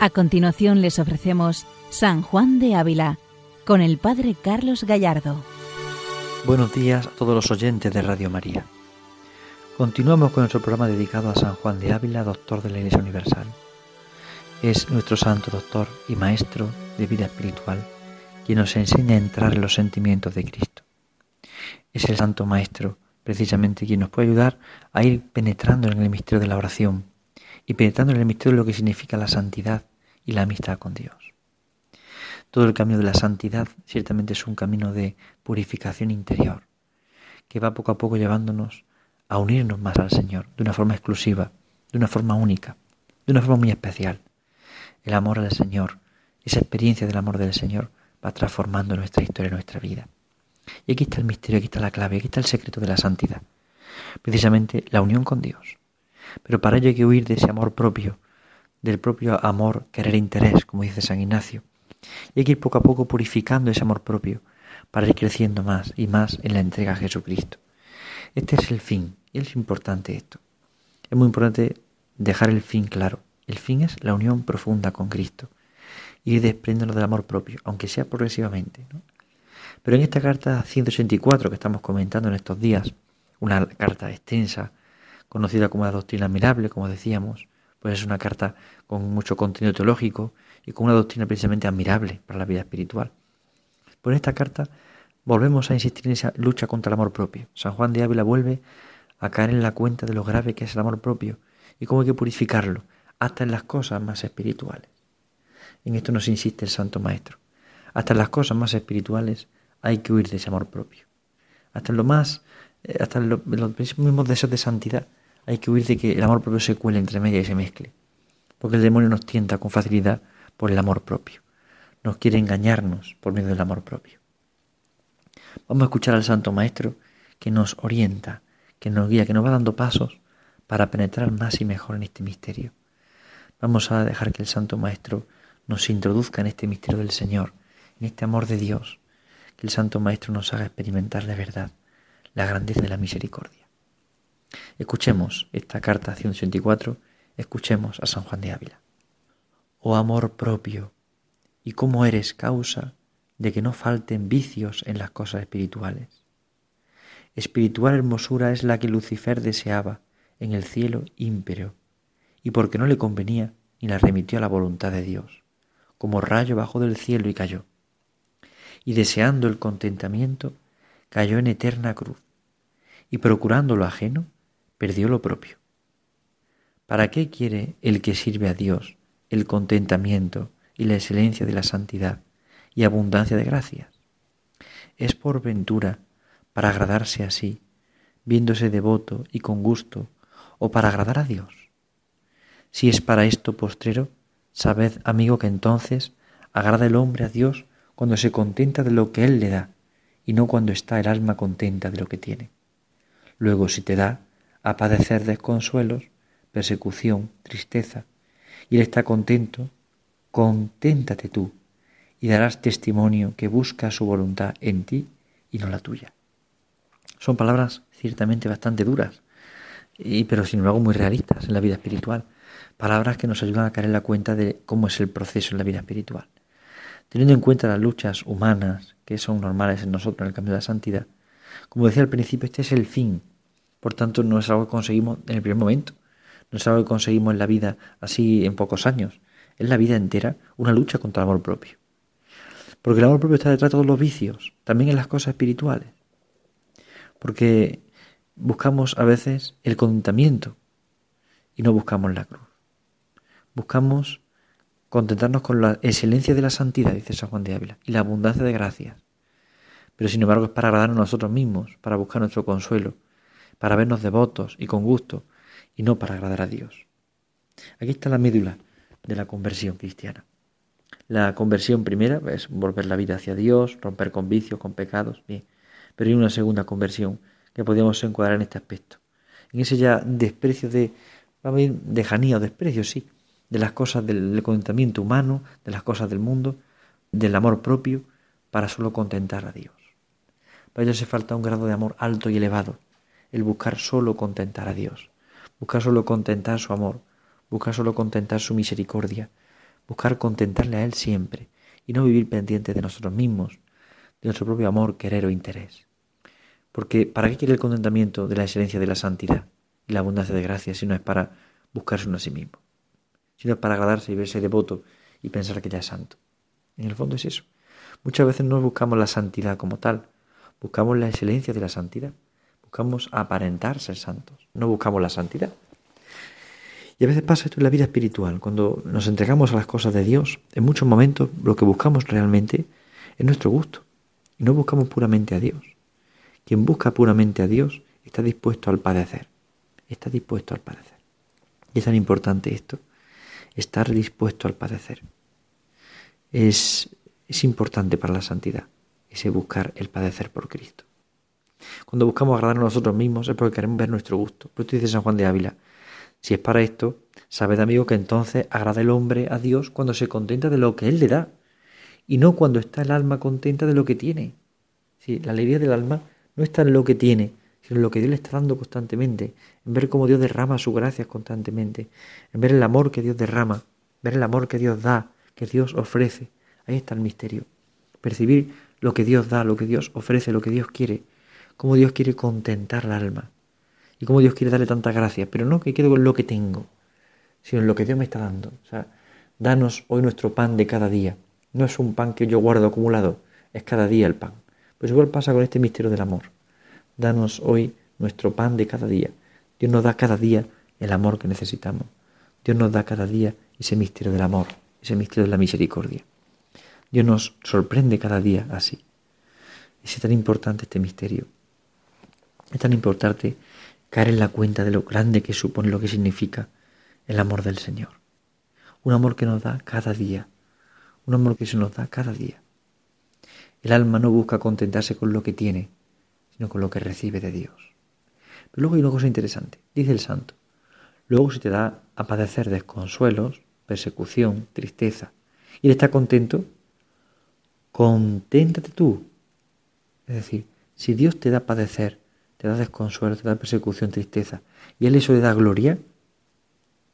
A continuación les ofrecemos San Juan de Ávila con el Padre Carlos Gallardo. Buenos días a todos los oyentes de Radio María. Continuamos con nuestro programa dedicado a San Juan de Ávila, doctor de la Iglesia Universal. Es nuestro santo doctor y maestro de vida espiritual quien nos enseña a entrar en los sentimientos de Cristo. Es el santo maestro precisamente quien nos puede ayudar a ir penetrando en el misterio de la oración y penetrando en el misterio de lo que significa la santidad y la amistad con Dios. Todo el camino de la santidad ciertamente es un camino de purificación interior, que va poco a poco llevándonos a unirnos más al Señor de una forma exclusiva, de una forma única, de una forma muy especial. El amor al Señor, esa experiencia del amor del Señor va transformando nuestra historia, nuestra vida. Y aquí está el misterio, aquí está la clave, aquí está el secreto de la santidad. Precisamente la unión con Dios. Pero para ello hay que huir de ese amor propio, del propio amor, querer interés, como dice San Ignacio. Y hay que ir poco a poco purificando ese amor propio para ir creciendo más y más en la entrega a Jesucristo. Este es el fin, y es importante esto. Es muy importante dejar el fin claro. El fin es la unión profunda con Cristo, ir desprendiéndonos del amor propio, aunque sea progresivamente. Pero en esta carta 184 que estamos comentando en estos días, una carta extensa, conocida como la doctrina admirable, como decíamos, pues es una carta con mucho contenido teológico y con una doctrina precisamente admirable para la vida espiritual. En esta carta volvemos a insistir en esa lucha contra el amor propio. San Juan de Ávila vuelve a caer en la cuenta de lo grave que es el amor propio y cómo hay que purificarlo, hasta en las cosas más espirituales. En esto nos insiste el Santo Maestro. Hasta en las cosas más espirituales hay que huir de ese amor propio. Hasta en lo más, eh, hasta en, los mismos deseos de santidad hay que huir de que el amor propio se cuele entre medias y se mezcle. Porque el demonio nos tienta con facilidad por el amor propio. Nos quiere engañarnos por medio del amor propio. Vamos a escuchar al Santo Maestro que nos orienta, que nos guía, que nos va dando pasos para penetrar más y mejor en este misterio. Vamos a dejar que el Santo Maestro nos introduzca en este misterio del Señor, en este amor de Dios, que el Santo Maestro nos haga experimentar de verdad la grandeza de la misericordia. Escuchemos esta carta 184, escuchemos a San Juan de Ávila. Oh amor propio, y cómo eres causa de que no falten vicios en las cosas espirituales. Espiritual hermosura es la que Lucifer deseaba en el cielo ímpero, y porque no le convenía, ni la remitió a la voluntad de Dios, como rayo bajó del cielo y cayó. Y deseando el contentamiento, cayó en eterna cruz, y procurando lo ajeno, perdió lo propio. ¿Para qué quiere el que sirve a Dios el contentamiento y la excelencia de la santidad y abundancia de gracias? Es por ventura para agradarse así, viéndose devoto y con gusto, o para agradar a Dios. Si es para esto postrero, sabed, amigo, que entonces agrada el hombre a Dios cuando se contenta de lo que Él le da, y no cuando está el alma contenta de lo que tiene. Luego, si te da a padecer desconsuelos, persecución, tristeza, y Él está contento, conténtate tú, y darás testimonio que busca su voluntad en ti y no la tuya. Son palabras ciertamente bastante duras, y, pero sin embargo muy realistas en la vida espiritual. Palabras que nos ayudan a caer en la cuenta de cómo es el proceso en la vida espiritual. Teniendo en cuenta las luchas humanas que son normales en nosotros en el camino de la santidad, como decía al principio, este es el fin. Por tanto, no es algo que conseguimos en el primer momento, no es algo que conseguimos en la vida así en pocos años. Es la vida entera una lucha contra el amor propio. Porque el amor propio está detrás de todos los vicios, también en las cosas espirituales. Porque buscamos a veces el contentamiento y no buscamos la cruz. Buscamos contentarnos con la excelencia de la santidad, dice San Juan de Ávila, y la abundancia de gracias. Pero sin embargo es para agradarnos a nosotros mismos, para buscar nuestro consuelo, para vernos devotos y con gusto, y no para agradar a Dios. Aquí está la médula de la conversión cristiana. La conversión primera es volver la vida hacia Dios, romper con vicios, con pecados, bien. Pero hay una segunda conversión que podríamos encuadrar en este aspecto. En ese ya desprecio de, vamos a ir, de o desprecio, sí, de las cosas del contentamiento humano, de las cosas del mundo, del amor propio, para solo contentar a Dios. Para ello hace falta un grado de amor alto y elevado, el buscar solo contentar a Dios, buscar solo contentar su amor, buscar solo contentar su misericordia, buscar contentarle a Él siempre y no vivir pendientes de nosotros mismos, de nuestro propio amor, querer o interés. Porque ¿para qué quiere el contentamiento de la excelencia de la santidad y la abundancia de gracia si no es para buscarse uno a sí mismo? Si no es para agradarse y verse devoto y pensar que ya es santo. En el fondo es eso. Muchas veces no buscamos la santidad como tal, buscamos la excelencia de la santidad, buscamos aparentar ser santos, no buscamos la santidad. Y a veces pasa esto en la vida espiritual, cuando nos entregamos a las cosas de Dios, en muchos momentos lo que buscamos realmente es nuestro gusto, y no buscamos puramente a Dios. Quien busca puramente a Dios está dispuesto al padecer, está dispuesto al padecer. Y es tan importante esto, estar dispuesto al padecer. Es, es importante para la santidad, ese buscar el padecer por Cristo. Cuando buscamos agradar a nosotros mismos es porque queremos ver nuestro gusto. Por esto dice San Juan de Ávila, si es para esto, sabed amigo que entonces agrada el hombre a Dios cuando se contenta de lo que Él le da y no cuando está el alma contenta de lo que tiene. Sí, la alegría del alma no está en lo que tiene, sino en lo que Dios le está dando constantemente, en ver cómo Dios derrama su gracia constantemente, en ver el amor que Dios derrama, ver el amor que Dios da, que Dios ofrece. Ahí está el misterio. Percibir lo que Dios da, lo que Dios ofrece, lo que Dios quiere, cómo Dios quiere contentar el alma y cómo Dios quiere darle tanta gracia, pero no que quede con lo que tengo, sino en lo que Dios me está dando. O sea, danos hoy nuestro pan de cada día. No es un pan que yo guardo acumulado, es cada día el pan. Pues igual pasa con este misterio del amor. Danos hoy nuestro pan de cada día. Dios nos da cada día el amor que necesitamos. Dios nos da cada día ese misterio del amor, ese misterio de la misericordia. Dios nos sorprende cada día así. Es tan importante este misterio. Es tan importante caer en la cuenta de lo grande que supone lo que significa el amor del Señor. Un amor que nos da cada día. Un amor que se nos da cada día. El alma no busca contentarse con lo que tiene, sino con lo que recibe de Dios. Pero luego hay una cosa interesante. Dice el santo. Luego se te da a padecer desconsuelos, persecución, tristeza. Y él está contento. Conténtate tú. Es decir, si Dios te da a padecer te da desconsuelo, te da persecución, tristeza, y Él eso le da gloria,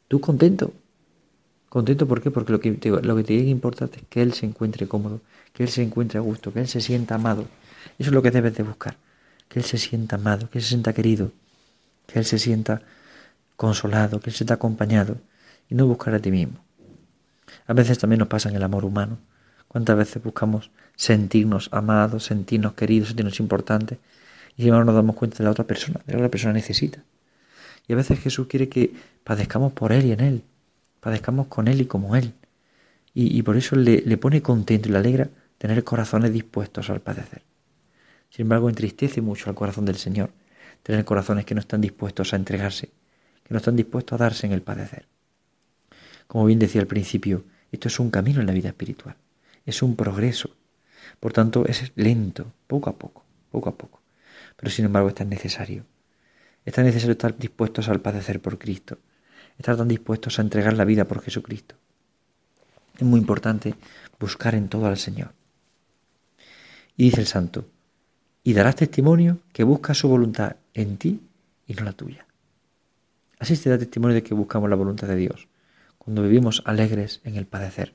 tú contento. Contento, ¿por qué? Porque lo que, te, lo que te importar es que Él se encuentre cómodo, que Él se encuentre a gusto, que Él se sienta amado. Eso es lo que debes de buscar, que Él se sienta amado, que Él se sienta querido, que Él se sienta consolado, que Él se sienta acompañado, y no buscar a ti mismo. A veces también nos pasa en el amor humano. ¿Cuántas veces buscamos sentirnos amados, sentirnos queridos, sentirnos importantes? Y no nos damos cuenta de la otra persona, de la otra persona necesita. Y a veces Jesús quiere que padezcamos por Él y en Él, padezcamos con Él y como Él. Y, por eso le, le pone contento y le alegra tener corazones dispuestos al padecer. Sin embargo, entristece mucho al corazón del Señor tener corazones que no están dispuestos a entregarse, que no están dispuestos a darse en el padecer. Como bien decía al principio, esto es un camino en la vida espiritual, es un progreso. Por tanto, es lento, poco a poco, poco a poco pero sin embargo es tan necesario. Es tan necesario estar dispuestos al padecer por Cristo, estar tan dispuestos a entregar la vida por Jesucristo. Es muy importante buscar en todo al Señor. Y dice el santo, y darás testimonio que busca su voluntad en ti y no la tuya. Así se da testimonio de que buscamos la voluntad de Dios, cuando vivimos alegres en el padecer,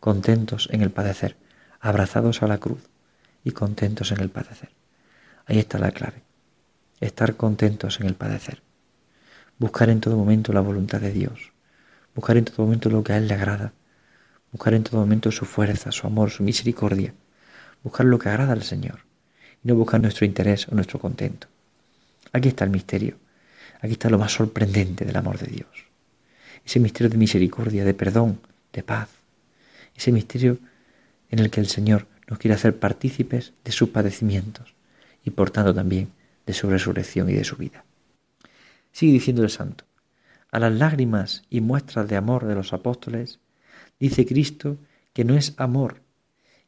contentos en el padecer, abrazados a la cruz y contentos en el padecer. Ahí está la clave. Estar contentos en el padecer. Buscar en todo momento la voluntad de Dios. Buscar en todo momento lo que a Él le agrada. Buscar en todo momento su fuerza, su amor, su misericordia. Buscar lo que agrada al Señor. Y no buscar nuestro interés o nuestro contento. Aquí está el misterio. Aquí está lo más sorprendente del amor de Dios. Ese misterio de misericordia, de perdón, de paz. Ese misterio en el que el Señor nos quiere hacer partícipes de sus padecimientos y por tanto también de su resurrección y de su vida. Sigue diciendo el santo, a las lágrimas y muestras de amor de los apóstoles, dice Cristo que no es amor,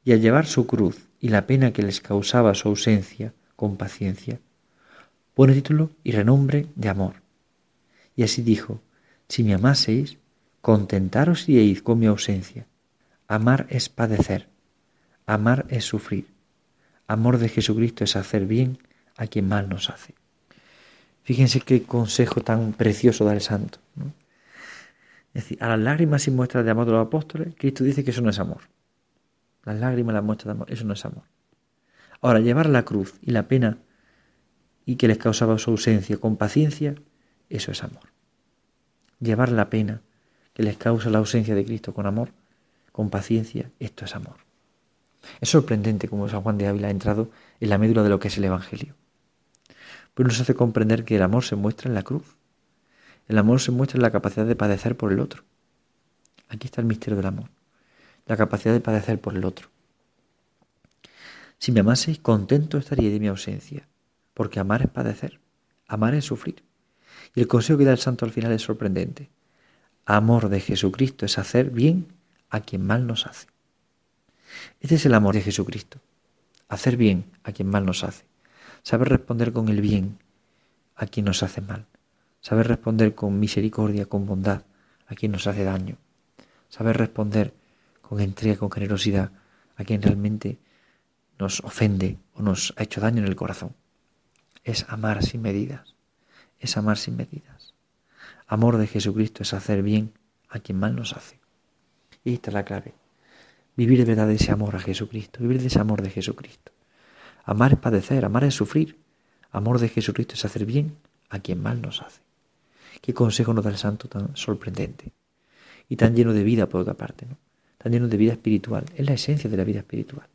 y al llevar su cruz y la pena que les causaba su ausencia con paciencia, pone título y renombre de amor. Y así dijo, si me amaseis, contentaros y con mi ausencia. Amar es padecer, amar es sufrir, Amor de Jesucristo es hacer bien a quien mal nos hace. Fíjense qué consejo tan precioso da el santo. Es decir, a las lágrimas y muestras de amor de los apóstoles, Cristo dice que eso no es amor. Las lágrimas, las muestras de amor, eso no es amor. Ahora, llevar la cruz y la pena y que les causaba su ausencia con paciencia, eso es amor. Llevar la pena que les causa la ausencia de Cristo con amor, con paciencia, esto es amor. Es sorprendente cómo San Juan de Ávila ha entrado en la médula de lo que es el Evangelio. Pues nos hace comprender que el amor se muestra en la cruz. El amor se muestra en la capacidad de padecer por el otro. Aquí está el misterio del amor. La capacidad de padecer por el otro. Si me amaseis, contento estaría de mi ausencia, porque amar es padecer, amar es sufrir. Y el consejo que da el santo al final es sorprendente. Amor de Jesucristo es hacer bien a quien mal nos hace. Este es el amor de Jesucristo. Hacer bien a quien mal nos hace. Saber responder con el bien a quien nos hace mal. Saber responder con misericordia, con bondad a quien nos hace daño. Saber responder con entrega, con generosidad a quien realmente nos ofende o nos ha hecho daño en el corazón. Es amar sin medidas. Es amar sin medidas. Amor de Jesucristo es hacer bien a quien mal nos hace. Y esta es la clave. Vivir de verdad ese amor a Jesucristo, vivir de ese amor de Jesucristo. Amar es padecer, amar es sufrir. Amor de Jesucristo es hacer bien a quien mal nos hace. Qué consejo nos da el santo tan sorprendente y tan lleno de vida por otra parte, ¿no? tan lleno de vida espiritual. Es la esencia de la vida espiritual.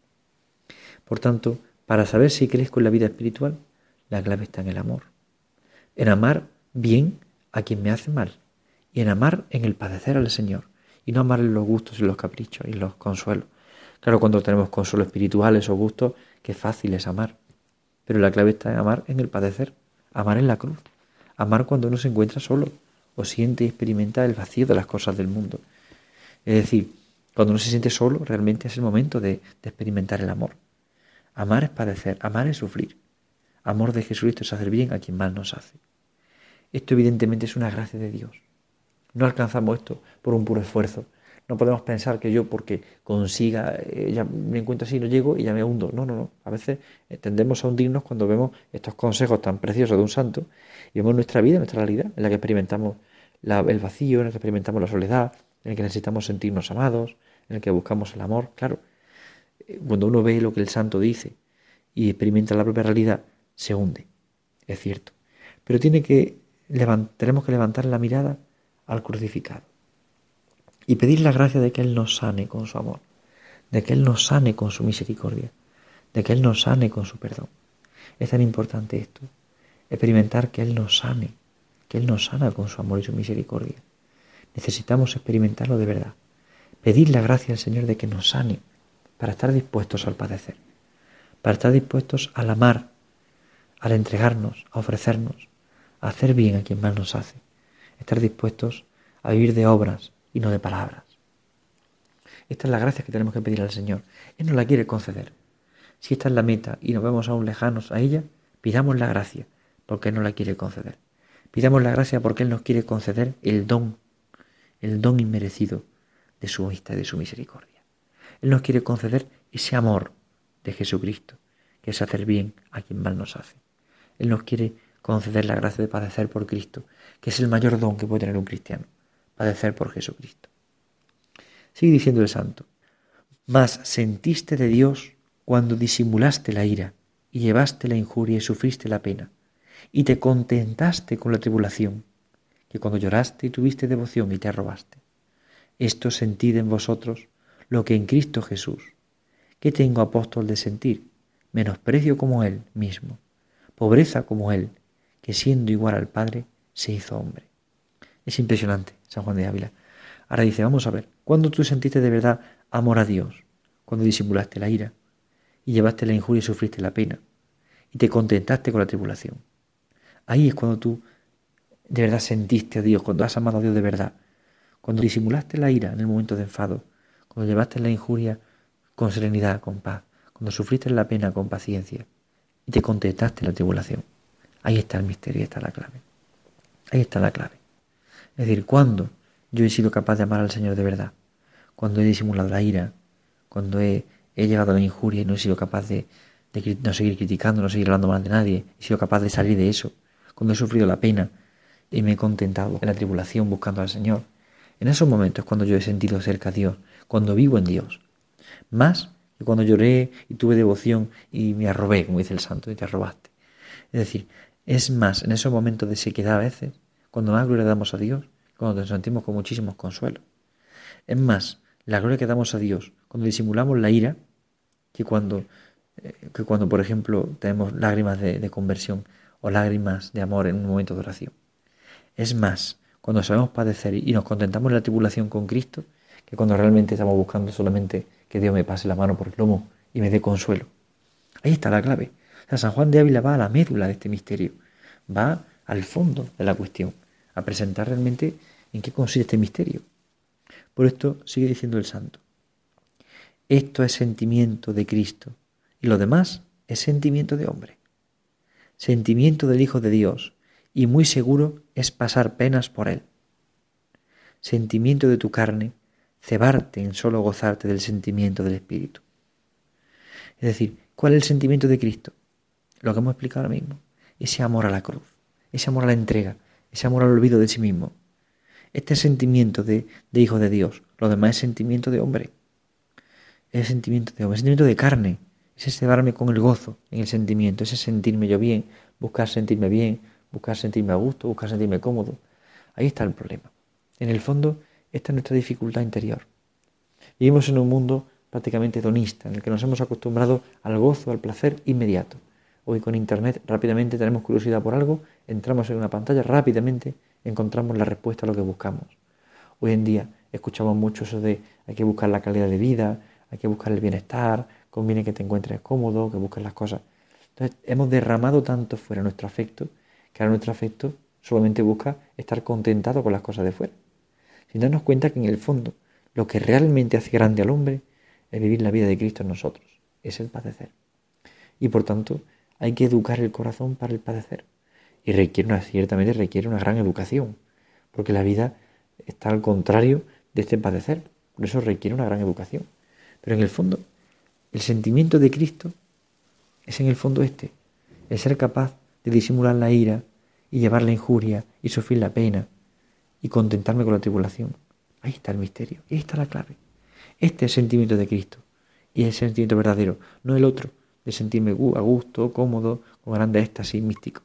Por tanto, para saber si crezco en la vida espiritual, la clave está en el amor. En amar bien a quien me hace mal y en amar en el padecer al Señor y no amar los gustos y los caprichos y los consuelos. Claro, cuando tenemos consuelos espirituales o gustos, qué fácil es amar. Pero la clave está en amar en el padecer, amar en la cruz, amar cuando uno se encuentra solo o siente y experimenta el vacío de las cosas del mundo. Es decir, cuando uno se siente solo, realmente es el momento de, de experimentar el amor. Amar es padecer, amar es sufrir. Amor de Jesucristo es hacer bien a quien mal nos hace. Esto evidentemente es una gracia de Dios. No alcanzamos esto por un puro esfuerzo. No podemos pensar que yo porque consiga, eh, ya me encuentro así, no llego y ya me hundo. No, no, no. A veces eh, tendemos a hundirnos cuando vemos estos consejos tan preciosos de un santo y vemos nuestra vida, nuestra realidad, en la que experimentamos el vacío, en la que experimentamos la soledad, en la que necesitamos sentirnos amados, en el que buscamos el amor. Claro, eh, cuando uno ve lo que el santo dice y experimenta la propia realidad, se hunde. Es cierto. Pero tiene que tenemos que levantar la mirada al crucificado. Y pedir la gracia de que Él nos sane con su amor, de que Él nos sane con su misericordia, de que Él nos sane con su perdón. Es tan importante esto, experimentar que Él nos sane, que Él nos sana con su amor y su misericordia. Necesitamos experimentarlo de verdad. Pedir la gracia al Señor de que nos sane para estar dispuestos al padecer, para estar dispuestos al amar, al entregarnos, a ofrecernos, a hacer bien a quien mal nos hace estar dispuestos a vivir de obras y no de palabras. Esta es la gracia que tenemos que pedir al Señor. Él nos la quiere conceder. Si esta es la meta y nos vemos aún lejanos a ella, pidamos la gracia, porque Él nos la quiere conceder. Pidamos la gracia porque Él nos quiere conceder el don, el don inmerecido de su amistad y de su misericordia. Él nos quiere conceder ese amor de Jesucristo, que es hacer bien a quien mal nos hace. Él nos quiere conceder la gracia de padecer por Cristo, que es el mayor don que puede tener un cristiano, padecer por Jesucristo. Sigue diciendo el santo, mas sentiste de Dios cuando disimulaste la ira y llevaste la injuria y sufriste la pena, y te contentaste con la tribulación, que cuando lloraste y tuviste devoción y te arrobaste. Esto sentid en vosotros lo que en Cristo Jesús. ¿Qué tengo apóstol de sentir? Menosprecio como Él mismo, pobreza como Él, que siendo igual al Padre, se hizo hombre. Es impresionante, San Juan de Ávila. Ahora dice, vamos a ver, ¿cuándo tú sentiste de verdad amor a Dios? Cuando disimulaste la ira y llevaste la injuria y sufriste la pena y te contentaste con la tribulación. Ahí es cuando tú de verdad sentiste a Dios, cuando has amado a Dios de verdad, cuando disimulaste la ira en el momento de enfado, cuando llevaste la injuria con serenidad, con paz, cuando sufriste la pena con paciencia y te contentaste en la tribulación. Ahí está el misterio, ahí está la clave. Ahí está la clave. Es decir, cuando yo he sido capaz de amar al Señor de verdad, cuando he disimulado la ira, cuando he, he llegado a la injuria y no he sido capaz de, de no seguir criticando, no seguir hablando mal de nadie, he sido capaz de salir de eso, cuando he sufrido la pena y me he contentado en la tribulación buscando al Señor, En esos momentos cuando yo he sentido cerca a Dios, cuando vivo en Dios. Más que cuando lloré y tuve devoción y me arrobé, como dice el santo, y te arrobaste. Es decir, es más en esos momentos de sequedad a veces, cuando más gloria damos a Dios, cuando nos sentimos con muchísimos consuelos. Es más, la gloria que damos a Dios cuando disimulamos la ira, que cuando, eh, que cuando por ejemplo, tenemos lágrimas de conversión o lágrimas de amor en un momento de oración. Es más, cuando sabemos padecer y nos contentamos en la tribulación con Cristo, que cuando realmente estamos buscando solamente que Dios me pase la mano por el lomo y me dé consuelo. Ahí está la clave. San Juan de Ávila va a la médula de este misterio, va al fondo de la cuestión, a presentar realmente en qué consiste este misterio. Por esto sigue diciendo el santo. Esto es sentimiento de Cristo y lo demás es sentimiento de hombre. Sentimiento del Hijo de Dios y muy seguro es pasar penas por él. Sentimiento de tu carne, cebarte en solo gozarte del sentimiento del Espíritu. Es decir, ¿cuál es el sentimiento de Cristo? Lo que hemos explicado ahora mismo. Ese amor a la cruz, ese amor a la entrega, ese amor al olvido de sí mismo. Este sentimiento de, hijo de Dios, lo demás es sentimiento de hombre. Es sentimiento de hombre, es sentimiento de carne. Ese cebarme con el gozo en el sentimiento, ese sentirme yo bien, buscar sentirme bien, buscar sentirme a gusto, buscar sentirme cómodo. Ahí está el problema. En el fondo, esta es nuestra dificultad interior. Vivimos en un mundo prácticamente hedonista, en el que nos hemos acostumbrado al gozo, al placer inmediato. Hoy con Internet rápidamente tenemos curiosidad por algo, entramos en una pantalla, rápidamente encontramos la respuesta a lo que buscamos. Hoy en día escuchamos mucho eso de hay que buscar la calidad de vida, hay que buscar el bienestar, conviene que te encuentres cómodo, que busques las cosas. Entonces hemos derramado tanto fuera nuestro afecto que ahora nuestro afecto solamente busca estar contentado con las cosas de fuera. Sin darnos cuenta que en el fondo lo que realmente hace grande al hombre es vivir la vida de Cristo en nosotros, es el padecer. Y por tanto hay que educar el corazón para el padecer. Y requiere una, ciertamente requiere una gran educación, porque la vida está al contrario de este padecer. Por eso requiere una gran educación. Pero en el fondo, el sentimiento de Cristo es en el fondo este, el ser capaz de disimular la ira y llevar la injuria y sufrir la pena y contentarme con la tribulación. Ahí está el misterio, ahí está la clave. Este es el sentimiento de Cristo y es el sentimiento verdadero, no el otro, de sentirme a gusto, cómodo, con grande éxtasis místico.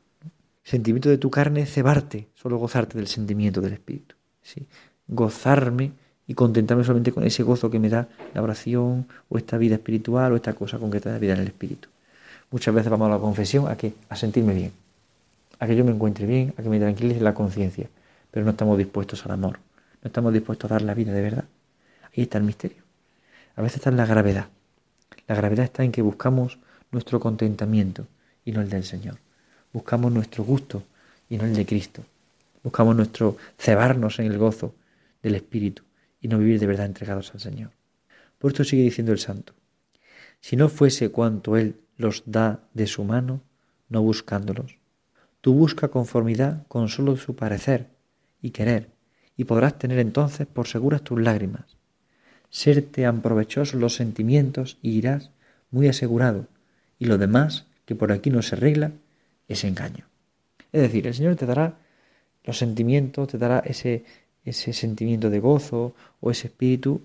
sentimiento de tu carne cebarte, solo gozarte del sentimiento del Espíritu. ¿sí? Gozarme y contentarme solamente con ese gozo que me da la oración o esta vida espiritual o esta cosa concreta de la vida en el Espíritu. Muchas veces vamos a la confesión a que a sentirme bien, a que yo me encuentre bien, a que me tranquilice la conciencia, pero no estamos dispuestos al amor, no estamos dispuestos a dar la vida de verdad. Ahí está el misterio. A veces está en la gravedad. La gravedad está en que buscamos nuestro contentamiento y no el del Señor. Buscamos nuestro gusto y no el de Cristo. Buscamos nuestro cebarnos en el gozo del Espíritu y no vivir de verdad entregados al Señor. Por esto sigue diciendo el santo, si no fuese cuanto Él los da de su mano, no buscándolos, tú busca conformidad con solo su parecer y querer, y podrás tener entonces por seguras tus lágrimas. Serte tan provechosos los sentimientos y irás muy asegurado, y lo demás, que por aquí no se arregla, es engaño. Es decir, el Señor te dará los sentimientos, te dará ese, ese sentimiento de gozo o ese espíritu,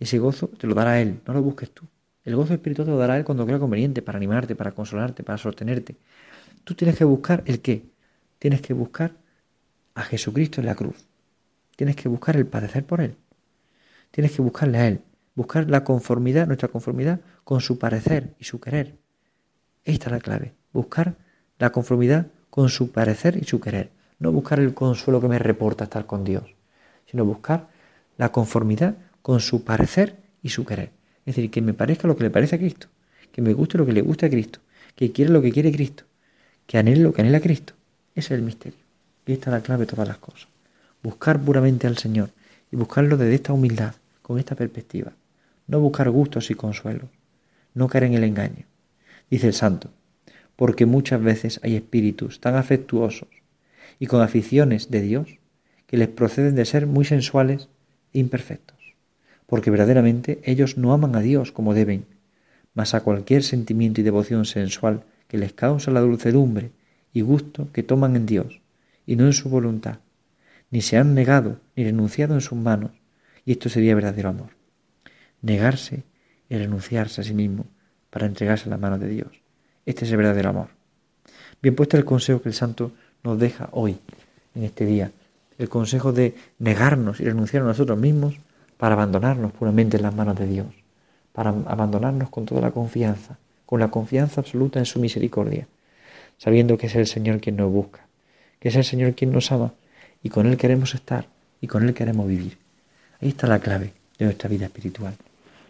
ese gozo te lo dará Él, no lo busques tú. El gozo espiritual te lo dará Él cuando crea conveniente, para animarte, para consolarte, para sostenerte. Tú tienes que buscar el qué. Tienes que buscar a Jesucristo en la cruz. Tienes que buscar el padecer por Él. Tienes que buscarle a Él. Buscar la conformidad, nuestra conformidad con su parecer y su querer. Esta es la clave. Buscar la conformidad con su parecer y su querer. No buscar el consuelo que me reporta estar con Dios sino buscar la conformidad con su parecer y su querer. Es decir, que me parezca lo que le parece a Cristo, que me guste lo que le guste a Cristo, que quiera lo que quiere Cristo, que anhele lo que anhela Cristo. Ese es el misterio. Y esta es la clave de todas las cosas. Buscar puramente al Señor y buscarlo desde esta humildad, con esta perspectiva. No buscar gustos y consuelos, no caer en el engaño. Dice el santo, porque muchas veces hay espíritus tan afectuosos y con aficiones de Dios que les proceden de ser muy sensuales e imperfectos, porque verdaderamente ellos no aman a Dios como deben, mas a cualquier sentimiento y devoción sensual que les causa la dulcedumbre y gusto que toman en Dios y no en su voluntad, ni se han negado ni renunciado en sus manos, y esto sería verdadero amor. Negarse y renunciarse a sí mismo para entregarse a la mano de Dios. Este es el verdadero amor. Bien puesto el consejo que el santo nos deja hoy, en este día, el consejo de negarnos y renunciar a nosotros mismos para abandonarnos puramente en las manos de Dios, para abandonarnos con toda la confianza, con la confianza absoluta en su misericordia, sabiendo que es el Señor quien nos busca, que es el Señor quien nos ama y con Él queremos estar y con Él queremos vivir. Ahí está la clave de nuestra vida espiritual.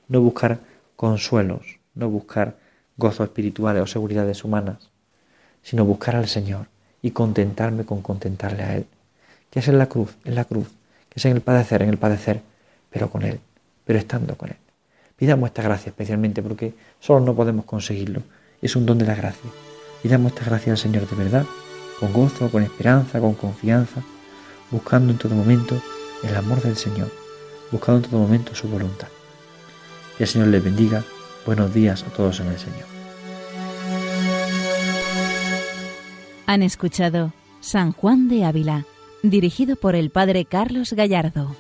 No buscar consuelos, no buscar gozos espirituales o seguridades humanas, sino buscar al Señor y contentarme con contentarle a Él. Que es en la cruz, en la cruz, que es en el padecer, en el padecer, pero con Él, pero estando con Él. Pidamos esta gracia especialmente porque solo no podemos conseguirlo. Es un don de la gracia. Pidamos esta gracia al Señor de verdad, con gozo, con esperanza, con confianza, buscando en todo momento el amor del Señor, buscando en todo momento su voluntad. Que el Señor les bendiga. Buenos días a todos en el Señor. Han escuchado San Juan de Ávila, dirigido por el Padre Carlos Gallardo.